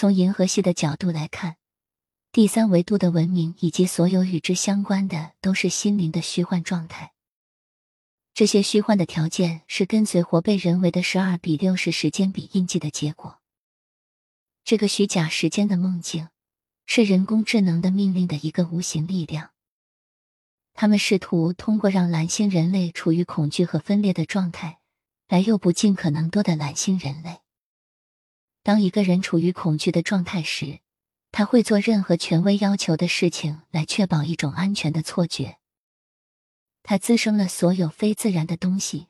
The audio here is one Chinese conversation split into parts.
从银河系的角度来看，第三维度的文明以及所有与之相关的，都是心灵的虚幻状态。这些虚幻的条件是跟随活被人为的十二比六十时间比印记的结果。这个虚假时间的梦境，是人工智能的命令的一个无形力量。他们试图通过让蓝星人类处于恐惧和分裂的状态，来诱捕尽可能多的蓝星人类。当一个人处于恐惧的状态时，他会做任何权威要求的事情，来确保一种安全的错觉。它滋生了所有非自然的东西：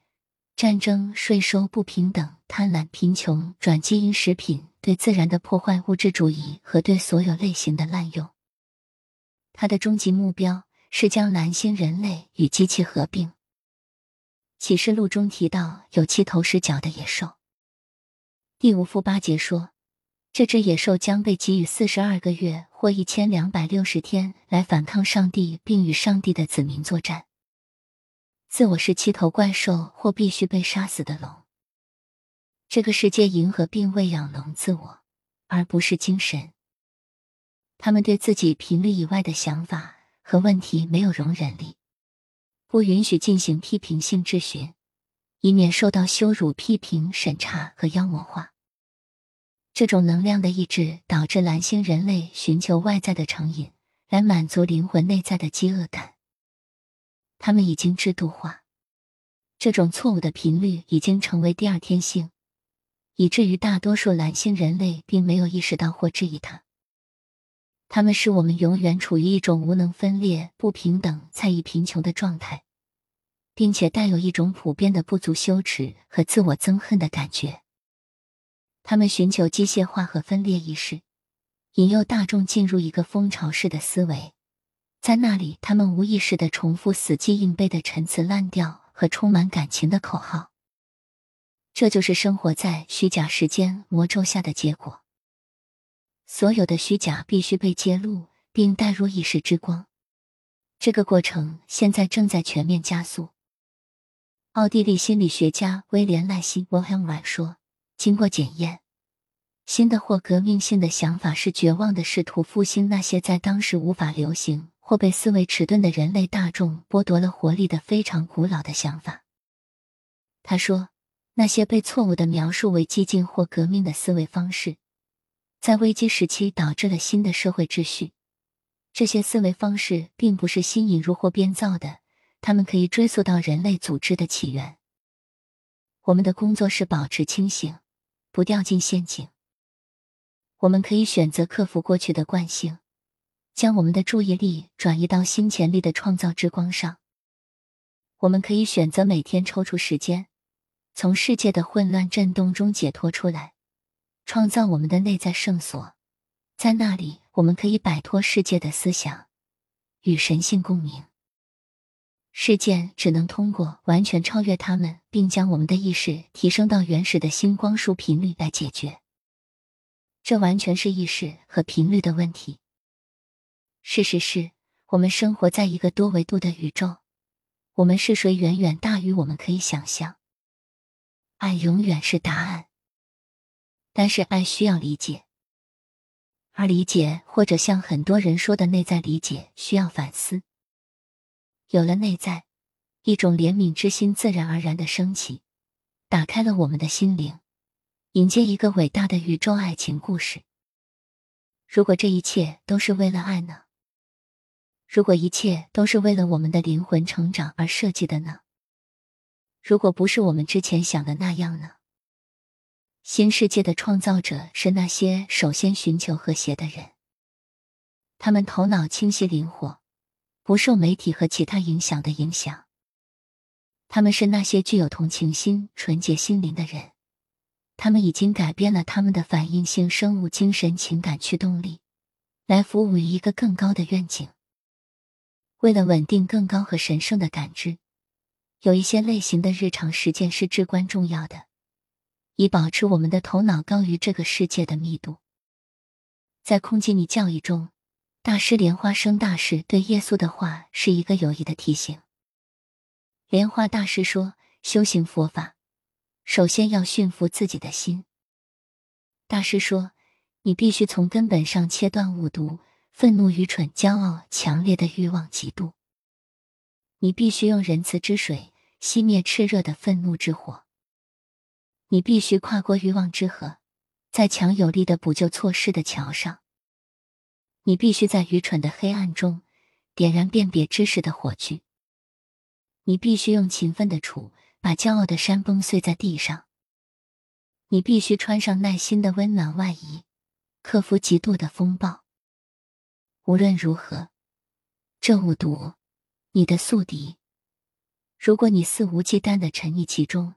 战争、税收、不平等、贪婪、贫穷、转基因食品、对自然的破坏、物质主义和对所有类型的滥用。它的终极目标是将蓝星人类与机器合并。启示录中提到有七头十角的野兽。第五副八节说，这只野兽将被给予四十二个月或一千两百六十天来反抗上帝，并与上帝的子民作战。自我是七头怪兽或必须被杀死的龙。这个世界银河并未养龙自我，而不是精神。他们对自己频率以外的想法和问题没有容忍力，不允许进行批评性质询，以免受到羞辱、批评、审查和妖魔化。这种能量的意志导致蓝星人类寻求外在的成瘾，来满足灵魂内在的饥饿感。他们已经制度化，这种错误的频率已经成为第二天性，以至于大多数蓝星人类并没有意识到或质疑它。他们使我们永远处于一种无能、分裂、不平等、猜疑、贫穷的状态，并且带有一种普遍的不足、羞耻和自我憎恨的感觉。他们寻求机械化和分裂意识，引诱大众进入一个蜂巢式的思维。在那里，他们无意识的重复死记硬背的陈词滥调和充满感情的口号。这就是生活在虚假时间魔咒下的结果。所有的虚假必须被揭露，并带入意识之光。这个过程现在正在全面加速。奥地利心理学家威廉·赖希 （Wilhelm） 说：“经过检验，新的或革命性的想法是绝望的，试图复兴那些在当时无法流行。”或被思维迟钝的人类大众剥夺了活力的非常古老的想法。他说，那些被错误的描述为激进或革命的思维方式，在危机时期导致了新的社会秩序。这些思维方式并不是新引入或编造的，他们可以追溯到人类组织的起源。我们的工作是保持清醒，不掉进陷阱。我们可以选择克服过去的惯性。将我们的注意力转移到新潜力的创造之光上。我们可以选择每天抽出时间，从世界的混乱震动中解脱出来，创造我们的内在圣所。在那里，我们可以摆脱世界的思想，与神性共鸣。事件只能通过完全超越他们，并将我们的意识提升到原始的星光束频率来解决。这完全是意识和频率的问题。事实是，我们生活在一个多维度的宇宙，我们是谁远远大于我们可以想象。爱永远是答案，但是爱需要理解，而理解或者像很多人说的内在理解需要反思。有了内在，一种怜悯之心自然而然的升起，打开了我们的心灵，迎接一个伟大的宇宙爱情故事。如果这一切都是为了爱呢？如果一切都是为了我们的灵魂成长而设计的呢？如果不是我们之前想的那样呢？新世界的创造者是那些首先寻求和谐的人，他们头脑清晰灵活，不受媒体和其他影响的影响。他们是那些具有同情心、纯洁心灵的人，他们已经改变了他们的反应性生物精神情感驱动力，来服务于一个更高的愿景。为了稳定更高和神圣的感知，有一些类型的日常实践是至关重要的，以保持我们的头脑高于这个世界的密度。在空间里教育中，大师莲花生大师对耶稣的话是一个有益的提醒。莲花大师说：“修行佛法，首先要驯服自己的心。”大师说：“你必须从根本上切断恶毒、愤怒、愚蠢、骄傲、强烈的欲望、嫉妒。你必须用仁慈之水熄灭炽热的愤怒之火。你必须跨过欲望之河，在强有力的补救措施的桥上。你必须在愚蠢的黑暗中点燃辨别知识的火炬。你必须用勤奋的杵把骄傲的山崩碎在地上。你必须穿上耐心的温暖外衣，克服极度的风暴。无论如何，这五毒。你的宿敌，如果你肆无忌惮的沉溺其中，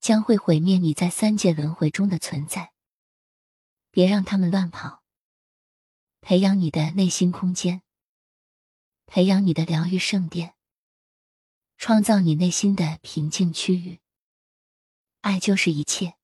将会毁灭你在三界轮回中的存在。别让他们乱跑。培养你的内心空间，培养你的疗愈圣殿，创造你内心的平静区域。爱就是一切。